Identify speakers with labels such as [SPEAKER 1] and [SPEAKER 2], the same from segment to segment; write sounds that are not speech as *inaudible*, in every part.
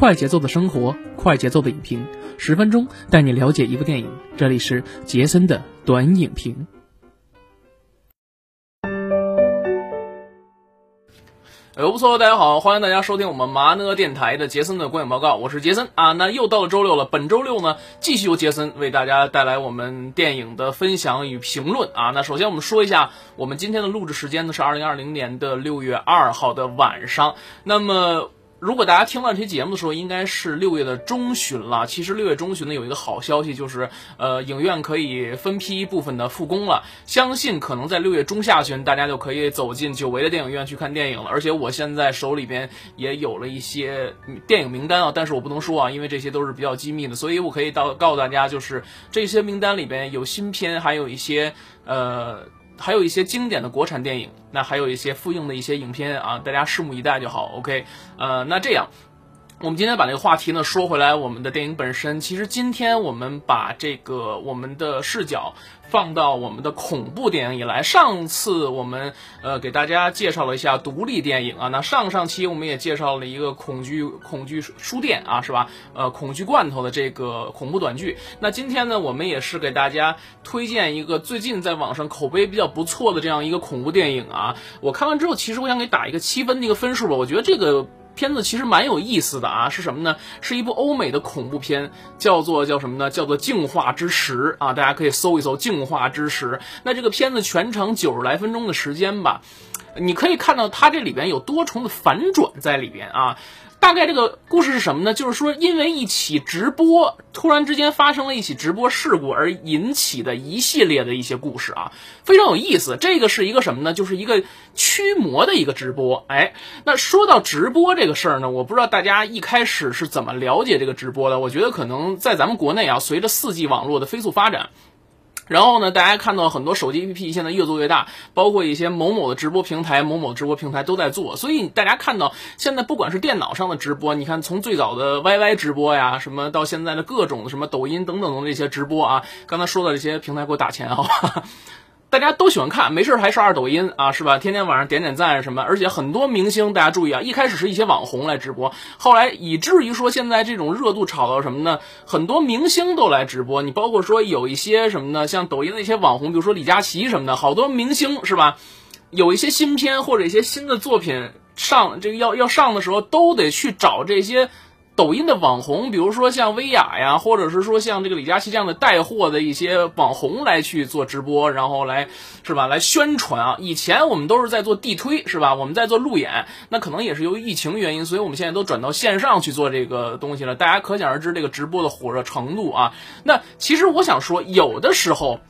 [SPEAKER 1] 快节奏的生活，快节奏的影评，十分钟带你了解一部电影。这里是杰森的短影评。
[SPEAKER 2] 哎，不错，大家好，欢迎大家收听我们麻呢电台的杰森的观影报告，我是杰森啊。那又到了周六了，本周六呢，继续由杰森为大家带来我们电影的分享与评论啊。那首先我们说一下，我们今天的录制时间呢是二零二零年的六月二号的晚上，那么。如果大家听到这期节目的时候，应该是六月的中旬了。其实六月中旬呢，有一个好消息，就是呃，影院可以分批部分的复工了。相信可能在六月中下旬，大家就可以走进久违的电影院去看电影了。而且我现在手里边也有了一些电影名单啊，但是我不能说啊，因为这些都是比较机密的。所以我可以到告诉大家，就是这些名单里边有新片，还有一些呃。还有一些经典的国产电影，那还有一些复映的一些影片啊，大家拭目以待就好。OK，呃，那这样，我们今天把这个话题呢说回来，我们的电影本身，其实今天我们把这个我们的视角。放到我们的恐怖电影以来，上次我们呃给大家介绍了一下独立电影啊，那上上期我们也介绍了一个恐惧恐惧书店啊，是吧？呃，恐惧罐头的这个恐怖短剧。那今天呢，我们也是给大家推荐一个最近在网上口碑比较不错的这样一个恐怖电影啊。我看完之后，其实我想给打一个七分的一个分数吧，我觉得这个。片子其实蛮有意思的啊，是什么呢？是一部欧美的恐怖片，叫做叫什么呢？叫做《净化之时》啊，大家可以搜一搜《净化之时》。那这个片子全程九十来分钟的时间吧，你可以看到它这里边有多重的反转在里边啊。大概这个故事是什么呢？就是说，因为一起直播突然之间发生了一起直播事故而引起的一系列的一些故事啊，非常有意思。这个是一个什么呢？就是一个驱魔的一个直播。哎，那说到直播这个事儿呢，我不知道大家一开始是怎么了解这个直播的。我觉得可能在咱们国内啊，随着四 G 网络的飞速发展。然后呢，大家看到很多手机 APP 现在越做越大，包括一些某某的直播平台、某某直播平台都在做。所以大家看到现在不管是电脑上的直播，你看从最早的 YY 直播呀，什么到现在的各种什么抖音等等的这些直播啊，刚才说的这些平台给我打钱好吧。*laughs* 大家都喜欢看，没事还刷刷抖音啊，是吧？天天晚上点点赞什么，而且很多明星，大家注意啊，一开始是一些网红来直播，后来以至于说现在这种热度炒到什么呢？很多明星都来直播，你包括说有一些什么呢？像抖音的一些网红，比如说李佳琦什么的，好多明星是吧？有一些新片或者一些新的作品上，这个要要上的时候，都得去找这些。抖音的网红，比如说像薇娅呀，或者是说像这个李佳琦这样的带货的一些网红来去做直播，然后来是吧，来宣传啊。以前我们都是在做地推，是吧？我们在做路演，那可能也是由于疫情原因，所以我们现在都转到线上去做这个东西了。大家可想而知这个直播的火热程度啊。那其实我想说，有的时候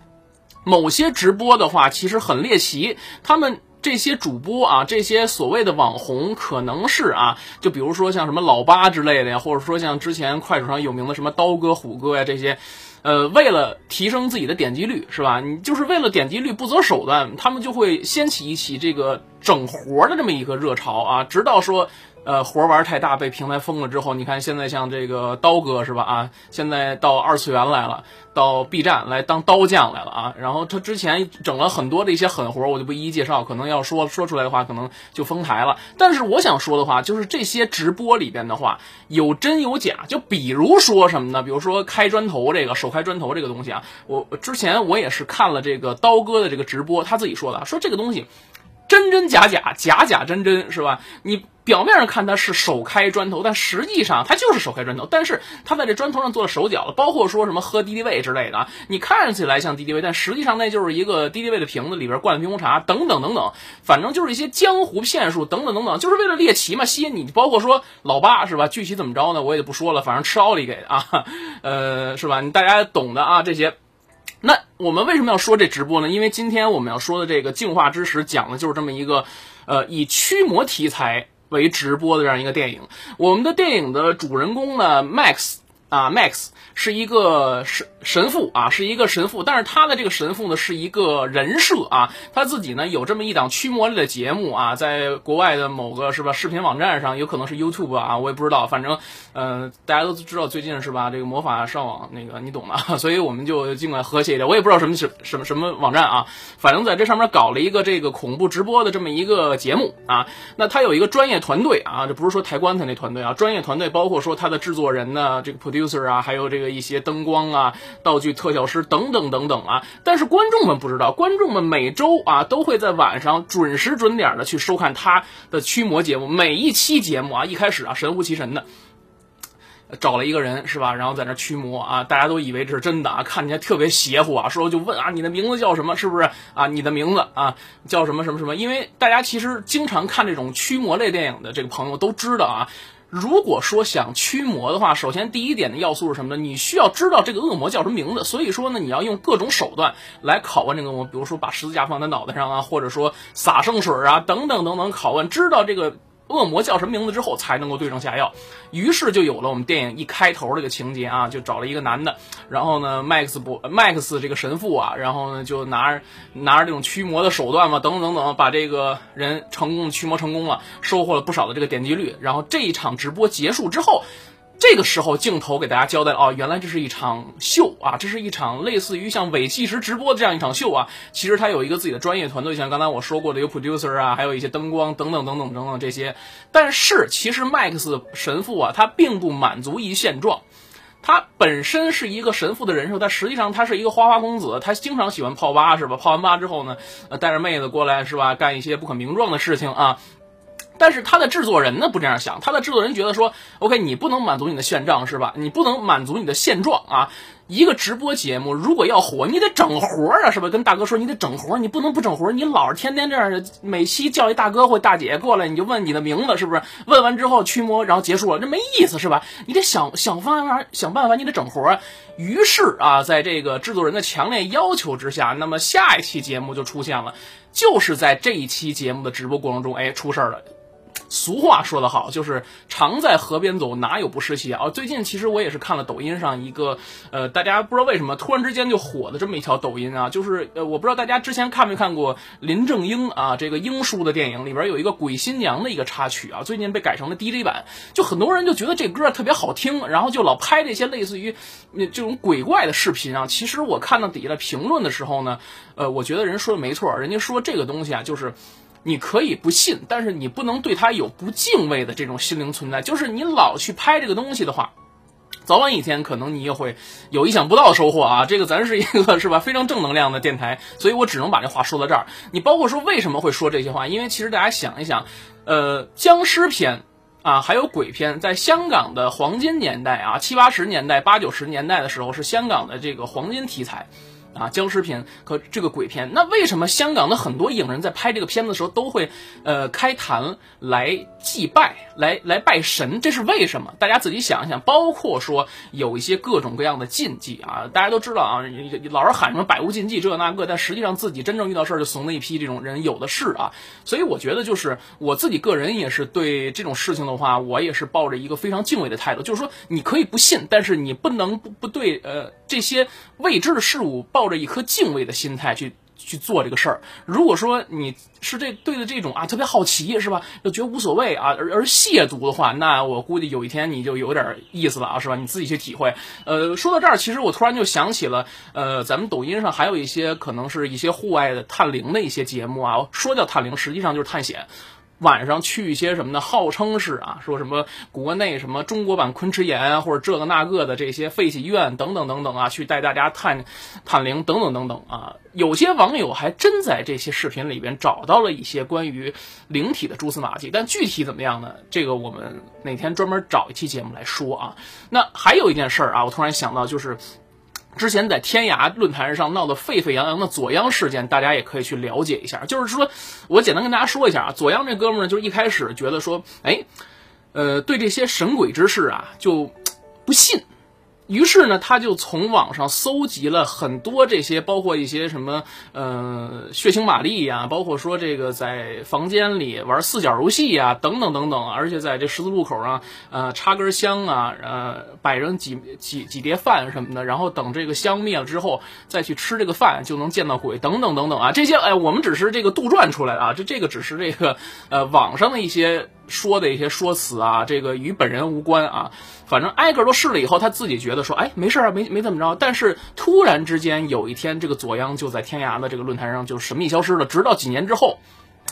[SPEAKER 2] 某些直播的话，其实很猎奇，他们。这些主播啊，这些所谓的网红，可能是啊，就比如说像什么老八之类的呀，或者说像之前快手上有名的什么刀哥、虎哥呀这些，呃，为了提升自己的点击率，是吧？你就是为了点击率不择手段，他们就会掀起一起这个整活的这么一个热潮啊，直到说。呃，活玩太大，被平台封了之后，你看现在像这个刀哥是吧？啊，现在到二次元来了，到 B 站来当刀匠来了啊。然后他之前整了很多的一些狠活，我就不一一介绍，可能要说说出来的话，可能就封台了。但是我想说的话，就是这些直播里边的话，有真有假。就比如说什么呢？比如说开砖头这个手开砖头这个东西啊，我之前我也是看了这个刀哥的这个直播，他自己说的，说这个东西。真真假假，假假真真，是吧？你表面上看它是手开砖头，但实际上它就是手开砖头。但是它在这砖头上做了手脚了，包括说什么喝敌敌畏之类的啊，你看起来像敌敌畏，但实际上那就是一个敌敌畏的瓶子里边灌了冰红茶，等等等等，反正就是一些江湖骗术，等等等等，就是为了猎奇嘛，吸引你。包括说老八是吧？具体怎么着呢？我也就不说了，反正吃奥利给啊，呃，是吧？大家懂的啊，这些。那我们为什么要说这直播呢？因为今天我们要说的这个《净化之时》讲的就是这么一个，呃，以驱魔题材为直播的这样一个电影。我们的电影的主人公呢，Max，啊，Max 是一个神神父啊，是一个神父，但是他的这个神父呢是一个人设啊，他自己呢有这么一档驱魔类的节目啊，在国外的某个是吧视频网站上，有可能是 YouTube 啊，我也不知道，反正呃大家都知道最近是吧这个魔法上网那个你懂的，*laughs* 所以我们就尽管和谐一点，我也不知道什么什什么什么网站啊，反正在这上面搞了一个这个恐怖直播的这么一个节目啊，那他有一个专业团队啊，这不是说抬棺材那团队啊，专业团队包括说他的制作人呢，这个普迪 user 啊，还有这个一些灯光啊、道具特效师等等等等啊。但是观众们不知道，观众们每周啊都会在晚上准时准点的去收看他的驱魔节目。每一期节目啊，一开始啊神乎其神的。找了一个人是吧，然后在那驱魔啊，大家都以为这是真的啊，看起来特别邪乎啊，说就问啊，你的名字叫什么？是不是啊？你的名字啊叫什么什么什么？因为大家其实经常看这种驱魔类电影的这个朋友都知道啊，如果说想驱魔的话，首先第一点的要素是什么呢？你需要知道这个恶魔叫什么名字。所以说呢，你要用各种手段来拷问这个恶魔，比如说把十字架放在脑袋上啊，或者说撒圣水啊，等等等等拷问，知道这个。恶魔叫什么名字之后才能够对症下药，于是就有了我们电影一开头这个情节啊，就找了一个男的，然后呢，Max 不 Max 这个神父啊，然后呢就拿着拿着这种驱魔的手段嘛，等等等等，把这个人成功驱魔成功了，收获了不少的这个点击率，然后这一场直播结束之后。这个时候，镜头给大家交代哦，原来这是一场秀啊，这是一场类似于像伪计时直播这样一场秀啊。其实他有一个自己的专业团队，像刚才我说过的有 producer 啊，还有一些灯光等等等等等等这些。但是其实 Max 神父啊，他并不满足于现状，他本身是一个神父的人设，但实际上他是一个花花公子，他经常喜欢泡吧是吧？泡完吧之后呢，带着妹子过来是吧？干一些不可名状的事情啊。但是他的制作人呢不这样想，他的制作人觉得说，OK，你不能满足你的现状是吧？你不能满足你的现状啊！一个直播节目如果要火，你得整活啊，是吧？跟大哥说你得整活，你不能不整活。你老是天天这样，每期叫一大哥或大姐过来，你就问你的名字是不是？问完之后驱魔，然后结束了，这没意思是吧？你得想想办法，想办法，你得整活。于是啊，在这个制作人的强烈要求之下，那么下一期节目就出现了，就是在这一期节目的直播过程中，哎，出事儿了。俗话说得好，就是常在河边走，哪有不湿鞋啊？最近其实我也是看了抖音上一个，呃，大家不知道为什么突然之间就火的这么一条抖音啊，就是呃，我不知道大家之前看没看过林正英啊这个英叔的电影里边有一个鬼新娘的一个插曲啊，最近被改成了 DJ 版，就很多人就觉得这歌特别好听，然后就老拍这些类似于那这种鬼怪的视频啊。其实我看到底下的评论的时候呢，呃，我觉得人说的没错，人家说这个东西啊，就是。你可以不信，但是你不能对他有不敬畏的这种心灵存在。就是你老去拍这个东西的话，早晚一天可能你也会有意想不到的收获啊！这个咱是一个是吧非常正能量的电台，所以我只能把这话说到这儿。你包括说为什么会说这些话？因为其实大家想一想，呃，僵尸片啊，还有鬼片，在香港的黄金年代啊，七八十年代、八九十年代的时候，是香港的这个黄金题材。啊，僵尸片和这个鬼片，那为什么香港的很多影人在拍这个片子的时候都会，呃，开坛来祭拜，来来拜神？这是为什么？大家自己想一想。包括说有一些各种各样的禁忌啊，大家都知道啊，老是喊什么百无禁忌这那个，但实际上自己真正遇到事儿就怂的一批，这种人有的是啊。所以我觉得，就是我自己个人也是对这种事情的话，我也是抱着一个非常敬畏的态度，就是说你可以不信，但是你不能不不对呃这些未知的事物抱。抱着一颗敬畏的心态去去做这个事儿。如果说你是这对的这种啊特别好奇是吧，就觉得无所谓啊，而而亵渎的话，那我估计有一天你就有点意思了啊，是吧？你自己去体会。呃，说到这儿，其实我突然就想起了，呃，咱们抖音上还有一些可能是一些户外的探灵的一些节目啊，说叫探灵，实际上就是探险。晚上去一些什么呢？号称是啊，说什么国内什么中国版昆池岩啊，或者这个那个的这些废弃医院等等等等啊，去带大家探探灵等等等等啊。有些网友还真在这些视频里边找到了一些关于灵体的蛛丝马迹，但具体怎么样呢？这个我们哪天专门找一期节目来说啊。那还有一件事儿啊，我突然想到就是。之前在天涯论坛上闹得沸沸扬扬的左央事件，大家也可以去了解一下。就是说，我简单跟大家说一下啊，左央这哥们儿呢，就是一开始觉得说，哎，呃，对这些神鬼之事啊，就不信。于是呢，他就从网上搜集了很多这些，包括一些什么呃血腥玛丽呀，包括说这个在房间里玩四角游戏呀，等等等等，而且在这十字路口上呃插根香啊，呃摆上几几几碟饭什么的，然后等这个香灭了之后再去吃这个饭就能见到鬼，等等等等啊，这些哎我们只是这个杜撰出来的啊，这这个只是这个呃网上的一些说的一些说辞啊，这个与本人无关啊。反正挨个都试了以后，他自己觉得说，哎，没事啊，没没怎么着。但是突然之间有一天，这个左央就在天涯的这个论坛上就神秘消失了。直到几年之后，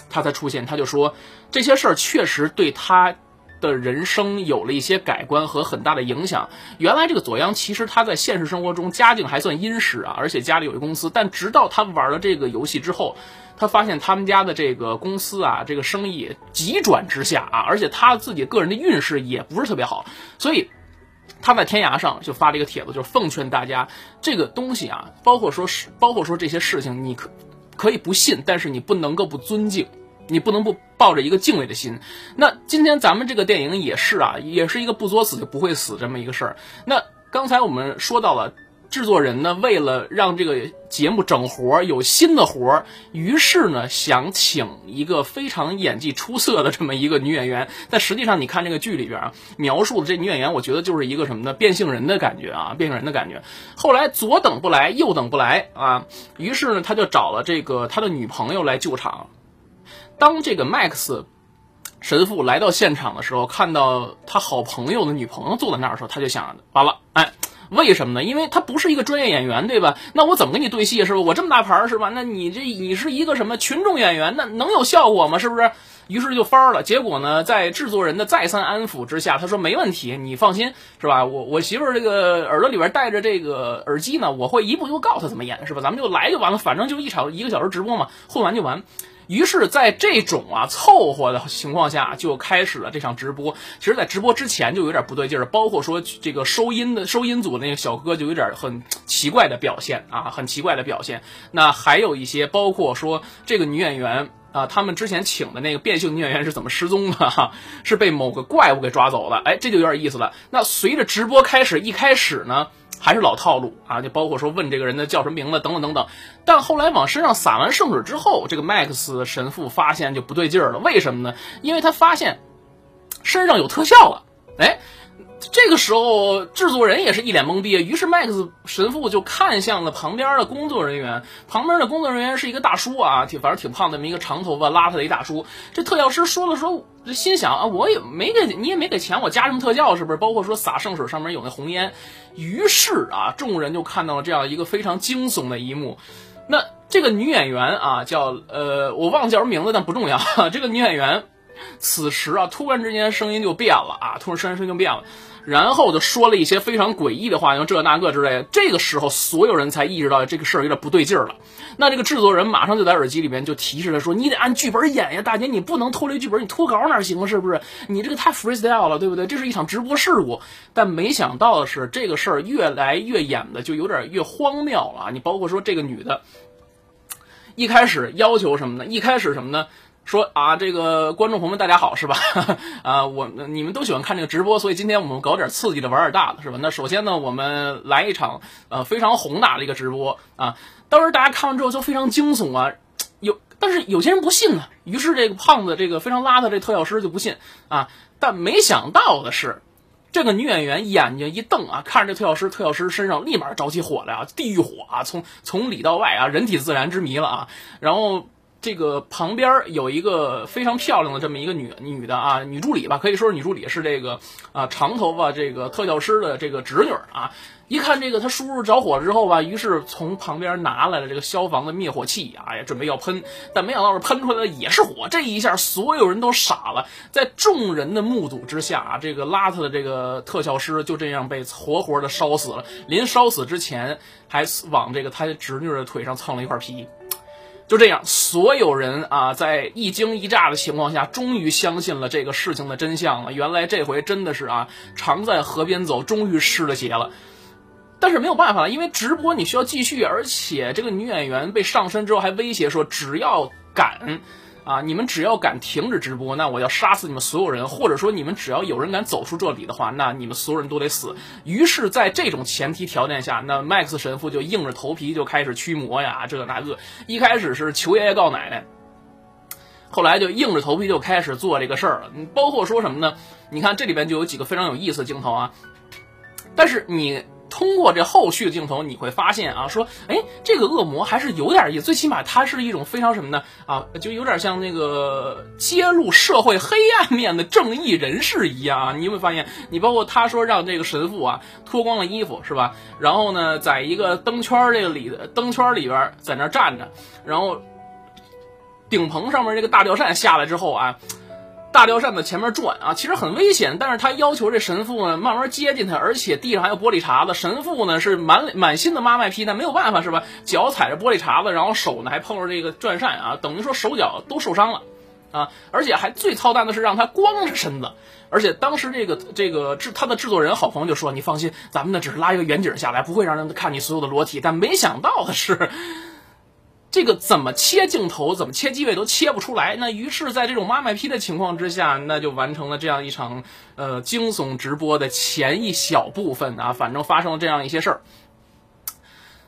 [SPEAKER 2] 他才出现。他就说这些事儿确实对他的人生有了一些改观和很大的影响。原来这个左央其实他在现实生活中家境还算殷实啊，而且家里有一公司。但直到他玩了这个游戏之后，他发现他们家的这个公司啊，这个生意急转直下啊，而且他自己个人的运势也不是特别好，所以他在天涯上就发了一个帖子，就是奉劝大家，这个东西啊，包括说是，包括说这些事情，你可可以不信，但是你不能够不尊敬，你不能不抱着一个敬畏的心。那今天咱们这个电影也是啊，也是一个不作死就不会死这么一个事儿。那刚才我们说到了。制作人呢，为了让这个节目整活儿有新的活儿，于是呢想请一个非常演技出色的这么一个女演员。但实际上，你看这个剧里边啊，描述的这女演员，我觉得就是一个什么呢？变性人的感觉啊，变性人的感觉。后来左等不来，右等不来啊，于是呢他就找了这个他的女朋友来救场。当这个 Max 神父来到现场的时候，看到他好朋友的女朋友坐在那儿的时候，他就想完了，哎。为什么呢？因为他不是一个专业演员，对吧？那我怎么跟你对戏是吧？我这么大牌是吧？那你这你是一个什么群众演员？那能有效果吗？是不是？于是就翻了。结果呢，在制作人的再三安抚之下，他说没问题，你放心是吧？我我媳妇儿这个耳朵里边戴着这个耳机呢，我会一步一步告诉他怎么演是吧？咱们就来就完了，反正就一场一个小时直播嘛，混完就完。于是，在这种啊凑合的情况下，就开始了这场直播。其实，在直播之前就有点不对劲儿，包括说这个收音的收音组的那个小哥就有点很奇怪的表现啊，很奇怪的表现。那还有一些，包括说这个女演员啊，他们之前请的那个变性女演员是怎么失踪的？哈，*laughs* 是被某个怪物给抓走了。哎，这就有点意思了。那随着直播开始，一开始呢。还是老套路啊，就包括说问这个人的叫什么名字等等等等。但后来往身上撒完圣水之后，这个麦克斯神父发现就不对劲儿了。为什么呢？因为他发现身上有特效了。哎。这个时候，制作人也是一脸懵逼。于是，麦克斯神父就看向了旁边的工作人员。旁边的工作人员是一个大叔啊，挺反正挺胖的，一个长头发邋遢的一大叔。这特效师说了说，心想啊，我也没给你也没给钱，我加什么特效是不是？包括说洒圣水上面有那红烟。于是啊，众人就看到了这样一个非常惊悚的一幕。那这个女演员啊，叫呃，我忘记叫什么名字，但不重要。*laughs* 这个女演员此时啊，突然之间声音就变了啊，突然声音就变了。然后就说了一些非常诡异的话，像这那个之类的。这个时候，所有人才意识到这个事儿有点不对劲儿了。那这个制作人马上就在耳机里面就提示他说：“你得按剧本演呀，大姐，你不能脱离剧本，你脱稿哪行？是不是？你这个太 freestyle 了，对不对？这是一场直播事故。”但没想到的是，这个事儿越来越演的就有点越荒谬了。你包括说这个女的，一开始要求什么呢？一开始什么呢？说啊，这个观众朋友们，大家好，是吧？*laughs* 啊，我你们都喜欢看这个直播，所以今天我们搞点刺激的，玩点大的，是吧？那首先呢，我们来一场呃非常宏大的一个直播啊。当时大家看完之后就非常惊悚啊，有但是有些人不信呢。于是这个胖子，这个非常邋遢这特效师就不信啊。但没想到的是，这个女演员眼睛一瞪啊，看着这特效师，特效师身上立马着起火来啊，地狱火啊，从从里到外啊，人体自燃之谜了啊，然后。这个旁边有一个非常漂亮的这么一个女女的啊，女助理吧，可以说是女助理，是这个啊长头发这个特效师的这个侄女啊。一看这个他叔叔着火之后吧，于是从旁边拿来了这个消防的灭火器啊，也准备要喷，但没想到是喷出来的也是火。这一下所有人都傻了，在众人的目睹之下啊，这个邋遢的这个特效师就这样被活活的烧死了。临烧死之前还往这个他侄女的腿上蹭了一块皮。就这样，所有人啊，在一惊一乍的情况下，终于相信了这个事情的真相了。原来这回真的是啊，常在河边走，终于湿了鞋了。但是没有办法了，因为直播你需要继续，而且这个女演员被上身之后还威胁说，只要敢。啊，你们只要敢停止直播，那我要杀死你们所有人，或者说你们只要有人敢走出这里的话，那你们所有人都得死。于是，在这种前提条件下，那 Max 神父就硬着头皮就开始驱魔呀，这个那个。一开始是求爷爷告奶奶，后来就硬着头皮就开始做这个事儿了。包括说什么呢？你看这里边就有几个非常有意思的镜头啊，但是你。通过这后续的镜头，你会发现啊，说，哎，这个恶魔还是有点意思，最起码他是一种非常什么呢？啊，就有点像那个揭露社会黑暗面的正义人士一样啊。你有没有发现？你包括他说让这个神父啊脱光了衣服是吧？然后呢，在一个灯圈这个里灯圈里边在那站着，然后顶棚上面这个大吊扇下来之后啊。大吊扇在前面转啊，其实很危险，但是他要求这神父呢慢慢接近他，而且地上还有玻璃碴子。神父呢是满满心的妈卖批，但没有办法是吧？脚踩着玻璃碴子，然后手呢还碰着这个转扇啊，等于说手脚都受伤了啊！而且还最操蛋的是让他光着身子，而且当时这个这个制他的制作人好朋友就说：“你放心，咱们呢只是拉一个远景下来，不会让人看你所有的裸体。”但没想到的是。这个怎么切镜头，怎么切机位都切不出来。那于是，在这种妈卖批的情况之下，那就完成了这样一场呃惊悚直播的前一小部分啊。反正发生了这样一些事儿。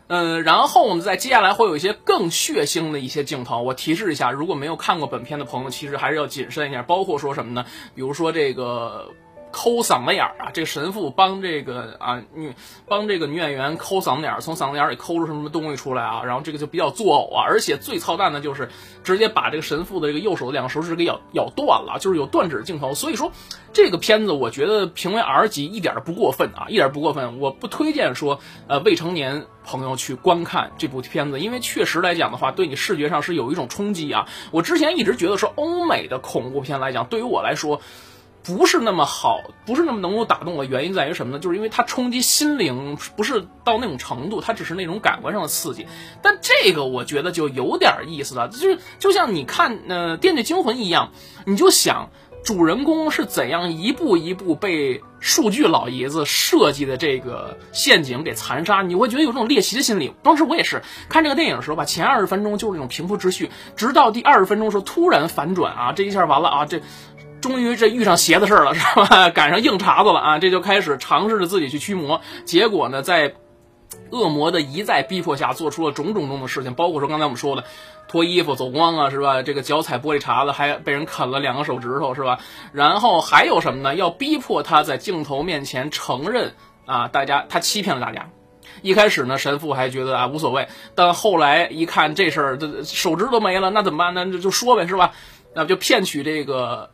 [SPEAKER 2] 嗯，然后呢，在接下来会有一些更血腥的一些镜头。我提示一下，如果没有看过本片的朋友，其实还是要谨慎一下。包括说什么呢？比如说这个。抠嗓子眼儿啊！这个神父帮这个啊女帮这个女演员抠嗓子眼儿，从嗓子眼儿里抠出什么东西出来啊？然后这个就比较作呕啊！而且最操蛋的就是直接把这个神父的这个右手的两个手指给咬咬断了，就是有断指镜头。所以说这个片子我觉得评为 R 级一点儿不过分啊，一点不过分。我不推荐说呃未成年朋友去观看这部片子，因为确实来讲的话，对你视觉上是有一种冲击啊。我之前一直觉得说欧美的恐怖片来讲，对于我来说。不是那么好，不是那么能够打动我。原因在于什么呢？就是因为它冲击心灵，不是到那种程度，它只是那种感官上的刺激。但这个我觉得就有点意思了，就是就像你看呃《电锯惊魂》一样，你就想主人公是怎样一步一步被数据老爷子设计的这个陷阱给残杀，你会觉得有这种猎奇的心理。当时我也是看这个电影的时候吧，前二十分钟就是那种平铺直叙，直到第二十分钟的时候突然反转啊，这一下完了啊，这。终于这遇上邪的事儿了，是吧？*laughs* 赶上硬茬子了啊！这就开始尝试着自己去驱魔，结果呢，在恶魔的一再逼迫下，做出了种种种的事情，包括说刚才我们说的脱衣服走光啊，是吧？这个脚踩玻璃碴子，还被人啃了两个手指头，是吧？然后还有什么呢？要逼迫他在镜头面前承认啊，大家他欺骗了大家。一开始呢，神父还觉得啊无所谓，但后来一看这事儿，这手指都没了，那怎么办呢？那就说呗，是吧？那就骗取这个。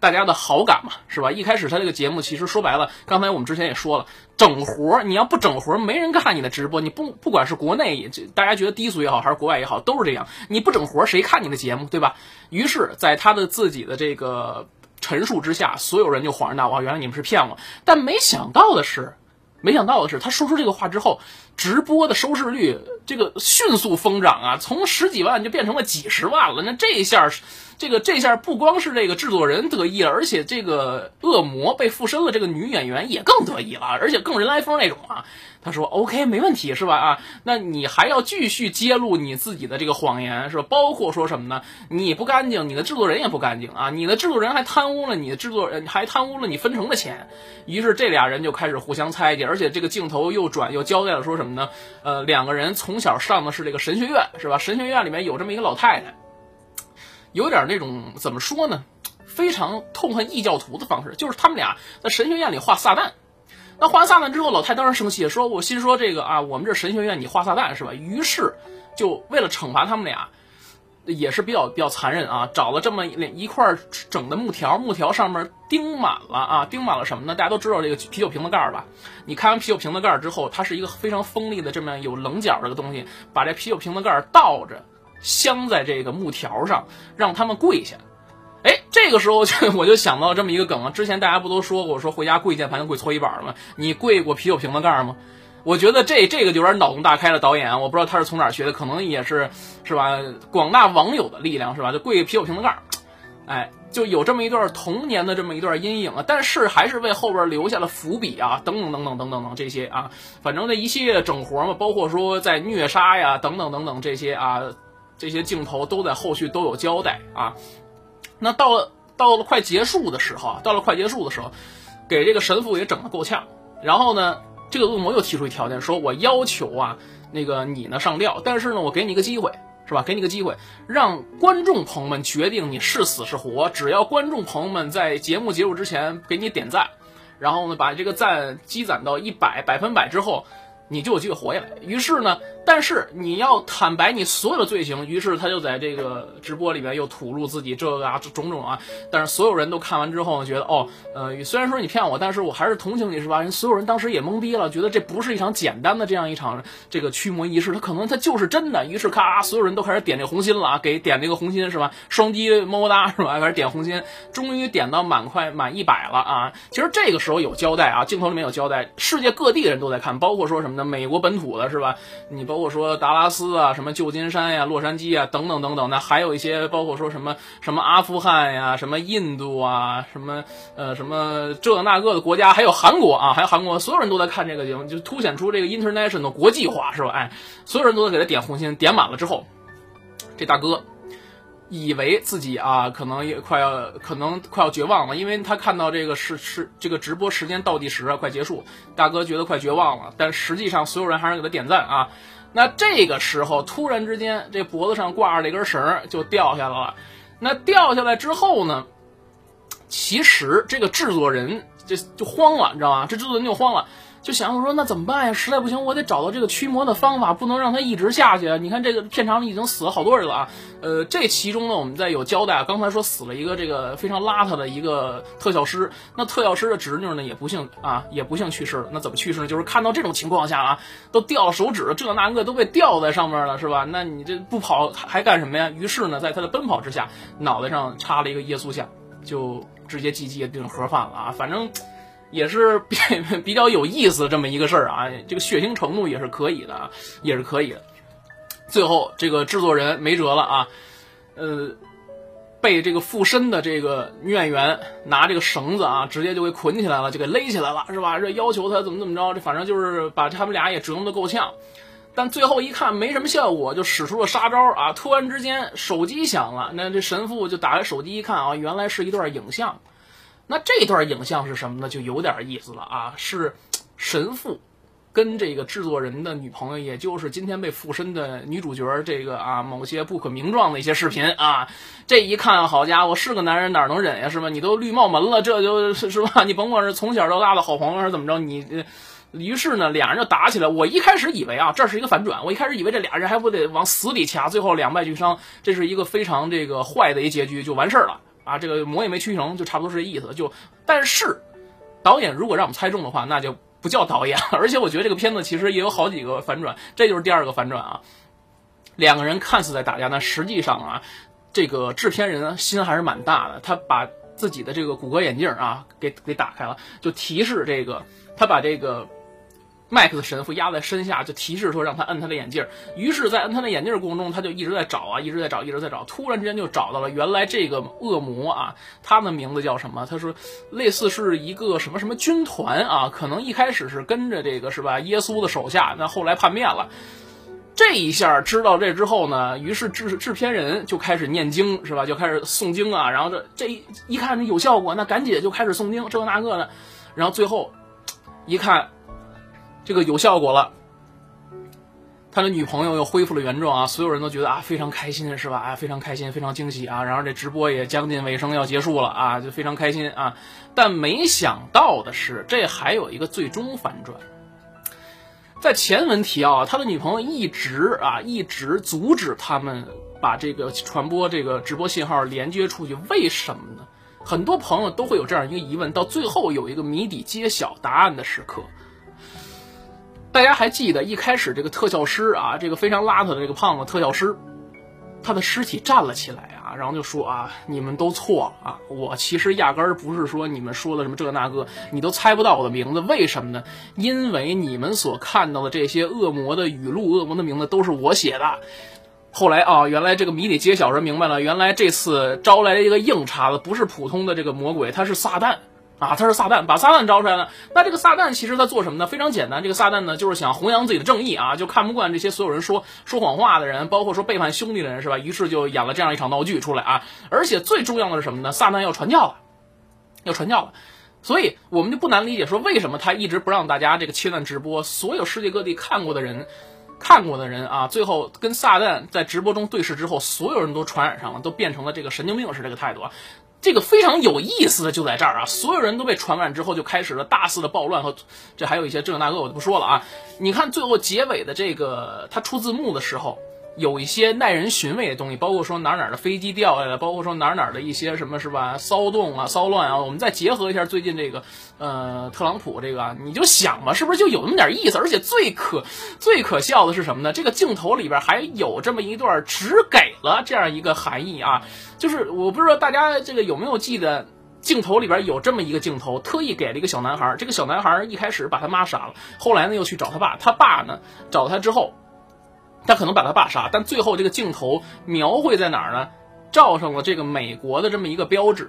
[SPEAKER 2] 大家的好感嘛，是吧？一开始他这个节目其实说白了，刚才我们之前也说了，整活儿你要不整活儿没人看你的直播。你不不管是国内也大家觉得低俗也好，还是国外也好，都是这样。你不整活儿谁看你的节目，对吧？于是，在他的自己的这个陈述之下，所有人就恍然大悟，原来你们是骗我。但没想到的是，没想到的是，他说出这个话之后，直播的收视率这个迅速疯涨啊，从十几万就变成了几十万了。那这一下。这个这下不光是这个制作人得意了，而且这个恶魔被附身了，这个女演员也更得意了，而且更人来疯那种啊。他说：“OK，没问题，是吧？啊，那你还要继续揭露你自己的这个谎言，是吧？包括说什么呢？你不干净，你的制作人也不干净啊，你的制作人还贪污了你的制作人，还贪污了你分成的钱。于是这俩人就开始互相猜忌，而且这个镜头又转又交代了说什么呢？呃，两个人从小上的是这个神学院，是吧？神学院里面有这么一个老太太。”有点那种怎么说呢？非常痛恨异教徒的方式，就是他们俩在神学院里画撒旦。那画完撒旦之后，老太当然生气，说我心说这个啊，我们这神学院你画撒旦是吧？于是就为了惩罚他们俩，也是比较比较残忍啊，找了这么一块整的木条，木条上面钉满了啊，钉满了什么呢？大家都知道这个啤酒瓶子盖吧？你开完啤酒瓶子盖之后，它是一个非常锋利的这么有棱角的东西，把这啤酒瓶子盖倒着。镶在这个木条上，让他们跪下。哎，这个时候就 *laughs* 我就想到这么一个梗啊。之前大家不都说过，说回家跪键盘跪搓衣板吗？你跪过啤酒瓶子盖吗？我觉得这这个就有点脑洞大开了。导演，我不知道他是从哪儿学的，可能也是是吧？广大网友的力量是吧？就跪啤酒瓶子盖儿，哎，就有这么一段童年的这么一段阴影啊。但是还是为后边留下了伏笔啊，等等等等等等等这些啊，反正这一系列的整活嘛，包括说在虐杀呀，等等等等这些啊。这些镜头都在后续都有交代啊。那到了到了快结束的时候啊，到了快结束的时候，给这个神父也整得够呛。然后呢，这个恶魔又提出一条件，说我要求啊，那个你呢上吊，但是呢，我给你一个机会，是吧？给你个机会，让观众朋友们决定你是死是活。只要观众朋友们在节目结束之前给你点赞，然后呢，把这个赞积攒到一百百分百之后。你就有机会活下来。于是呢，但是你要坦白你所有的罪行。于是他就在这个直播里面又吐露自己这个啊种种啊。但是所有人都看完之后呢，觉得哦，呃，虽然说你骗我，但是我还是同情你，是吧？人所有人当时也懵逼了，觉得这不是一场简单的这样一场这个驱魔仪式，他可能他就是真的。于是咔，所有人都开始点这红心了啊，给点这个红心是吧？双击么么哒是吧？开始点红心，终于点到满快满一百了啊。其实这个时候有交代啊，镜头里面有交代，世界各地的人都在看，包括说什么呢？美国本土的是吧？你包括说达拉斯啊，什么旧金山呀、洛杉矶啊，等等等等。那还有一些包括说什么什么阿富汗呀、什么印度啊、什么呃什么这那个的国家，还有韩国啊，还有韩国，所有人都在看这个节目，就凸显出这个 international 国际化是吧？哎，所有人都在给他点红心，点满了之后，这大哥。以为自己啊，可能也快要，可能快要绝望了，因为他看到这个是是这个直播时间倒计时啊，快结束，大哥觉得快绝望了。但实际上，所有人还是给他点赞啊。那这个时候，突然之间，这脖子上挂着那根绳就掉下来了。那掉下来之后呢，其实这个制作人就就慌了，你知道吗？这制作人就慌了。就想我说那怎么办呀？实在不行，我得找到这个驱魔的方法，不能让它一直下去。你看这个片场里已经死了好多人了啊。呃，这其中呢，我们在有交代啊。刚才说死了一个这个非常邋遢的一个特效师，那特效师的侄女呢也不幸啊，也不幸去世了。那怎么去世呢？就是看到这种情况下啊，都掉了手指，这那个都被吊在上面了，是吧？那你这不跑还干什么呀？于是呢，在他的奔跑之下，脑袋上插了一个耶稣像，就直接击毙定盒饭了啊。反正。也是比 *laughs* 比较有意思这么一个事儿啊，这个血腥程度也是可以的啊，也是可以的。最后这个制作人没辙了啊，呃，被这个附身的这个女演员拿这个绳子啊，直接就给捆起来了，就给勒起来了，是吧？这要求他怎么怎么着，这反正就是把他们俩也折磨的够呛。但最后一看没什么效果，就使出了杀招啊！突然之间手机响了，那这神父就打开手机一看啊，原来是一段影像。那这段影像是什么呢？就有点意思了啊！是神父跟这个制作人的女朋友，也就是今天被附身的女主角，这个啊某些不可名状的一些视频啊。这一看，好家伙，是个男人哪能忍呀？是吧？你都绿帽门了，这就是是吧？你甭管是从小到大的好朋友还是怎么着，你于是呢，俩人就打起来。我一开始以为啊，这是一个反转，我一开始以为这俩人还不得往死里掐，最后两败俱伤，这是一个非常这个坏的一结局，就完事儿了。啊，这个魔也没驱成，就差不多是这意思。就但是，导演如果让我们猜中的话，那就不叫导演。*laughs* 而且我觉得这个片子其实也有好几个反转，这就是第二个反转啊。两个人看似在打架，但实际上啊，这个制片人心还是蛮大的。他把自己的这个谷歌眼镜啊给给打开了，就提示这个他把这个。麦克的神父压在身下，就提示说让他摁他的眼镜。于是，在摁他的眼镜过程中，他就一直在找啊，一直在找，一直在找。突然之间就找到了，原来这个恶魔啊，他的名字叫什么？他说，类似是一个什么什么军团啊，可能一开始是跟着这个是吧？耶稣的手下，那后来叛变了。这一下知道这之后呢，于是制制片人就开始念经是吧？就开始诵经啊。然后这这一一看有效果，那赶紧就开始诵经，这个那个的。然后最后一看。这个有效果了，他的女朋友又恢复了原状啊！所有人都觉得啊非常开心是吧？啊非常开心，非常惊喜啊！然后这直播也将近尾声要结束了啊，就非常开心啊！但没想到的是，这还有一个最终反转。在前文提啊，他的女朋友一直啊一直阻止他们把这个传播这个直播信号连接出去，为什么呢？很多朋友都会有这样一个疑问，到最后有一个谜底揭晓答案的时刻。大家还记得一开始这个特效师啊，这个非常邋遢的这个胖子特效师，他的尸体站了起来啊，然后就说啊，你们都错了啊，我其实压根儿不是说你们说的什么这那个，你都猜不到我的名字，为什么呢？因为你们所看到的这些恶魔的语录、恶魔的名字都是我写的。后来啊，原来这个谜底揭晓时明白了，原来这次招来了一个硬茬子，不是普通的这个魔鬼，他是撒旦。啊，他是撒旦，把撒旦招出来了。那这个撒旦其实他做什么呢？非常简单，这个撒旦呢就是想弘扬自己的正义啊，就看不惯这些所有人说说谎话的人，包括说背叛兄弟的人，是吧？于是就演了这样一场闹剧出来啊。而且最重要的是什么呢？撒旦要传教了，要传教了。所以我们就不难理解，说为什么他一直不让大家这个切断直播？所有世界各地看过的人，看过的人啊，最后跟撒旦在直播中对视之后，所有人都传染上了，都变成了这个神经病式这个态度啊。这个非常有意思的就在这儿啊，所有人都被传染之后，就开始了大肆的暴乱和这还有一些这个那个我就不说了啊。你看最后结尾的这个他出字幕的时候。有一些耐人寻味的东西，包括说哪哪的飞机掉下来，包括说哪哪的一些什么是吧骚动啊、骚乱啊。我们再结合一下最近这个呃特朗普这个，你就想吧，是不是就有那么点意思？而且最可最可笑的是什么呢？这个镜头里边还有这么一段，只给了这样一个含义啊，就是我不知道大家这个有没有记得，镜头里边有这么一个镜头，特意给了一个小男孩。这个小男孩一开始把他妈杀了，后来呢又去找他爸，他爸呢找他之后。他可能把他爸杀，但最后这个镜头描绘在哪儿呢？照上了这个美国的这么一个标志，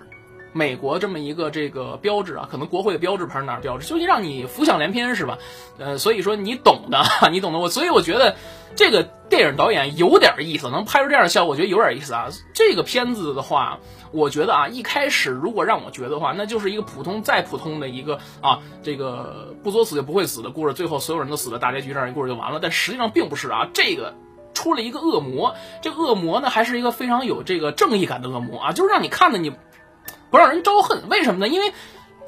[SPEAKER 2] 美国这么一个这个标志啊，可能国会的标志牌哪儿标志，就是让你浮想联翩是吧？呃，所以说你懂的，*laughs* 你懂的。我所以我觉得这个电影导演有点意思，能拍出这样的效果，我觉得有点意思啊。这个片子的话。我觉得啊，一开始如果让我觉得的话，那就是一个普通再普通的一个啊，这个不作死就不会死的故事，最后所有人都死了，大结局这样一故事就完了。但实际上并不是啊，这个出了一个恶魔，这恶魔呢还是一个非常有这个正义感的恶魔啊，就是让你看的你不让人招恨，为什么呢？因为。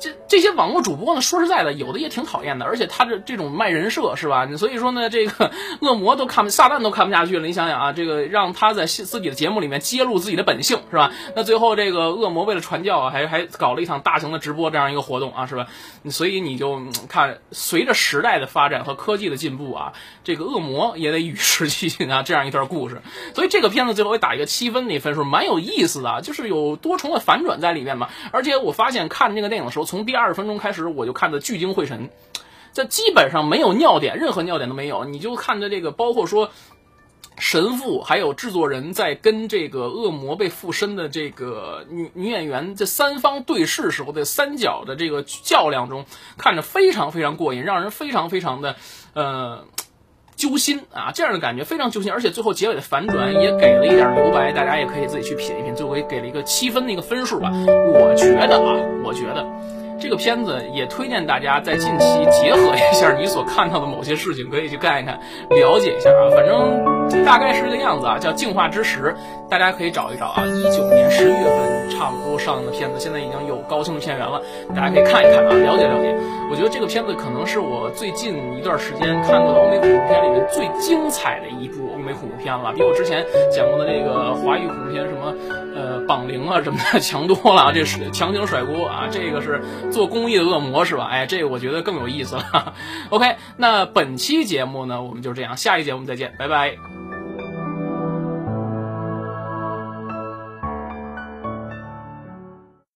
[SPEAKER 2] 这这些网络主播呢，说实在的，有的也挺讨厌的，而且他这这种卖人设是吧？所以说呢，这个 *laughs* 恶魔都看不，撒旦都看不下去了。你想想啊，这个让他在自己的节目里面揭露自己的本性是吧？那最后这个恶魔为了传教啊，还还搞了一场大型的直播这样一个活动啊，是吧？所以你就看，随着时代的发展和科技的进步啊，这个恶魔也得与时俱进啊，*laughs* 这样一段故事。所以这个片子最后打一个七分的分数，蛮有意思的，就是有多重的反转在里面嘛。而且我发现看这个电影的时候。从第二十分钟开始，我就看的聚精会神，这基本上没有尿点，任何尿点都没有。你就看着这个，包括说神父还有制作人在跟这个恶魔被附身的这个女女演员这三方对视时候的三角的这个较量中，看着非常非常过瘾，让人非常非常的呃。揪心啊，这样的感觉非常揪心，而且最后结尾的反转也给了一点留白，大家也可以自己去品一品。最后也给了一个七分的一个分数吧。我觉得啊，我觉得这个片子也推荐大家在近期结合一下你所看到的某些事情，可以去看一看，了解一下啊。反正大概是这个样子啊，叫《净化之时》，大家可以找一找啊。一九年十一月份差不多上映的片子，现在已经有高清的片源了，大家可以看一看啊，了解了解。我觉得这个片子可能是我最近一段时间看过的欧美恐怖片里面最精彩的一部欧美恐怖片了，比我之前讲过的这个华语恐怖片什么呃绑灵啊什么的强多了。这是强行甩锅啊，这个是做公益的恶魔是吧？哎，这个我觉得更有意思了。*laughs* OK，那本期节目呢，我们就这样，下一节我们再见，拜拜。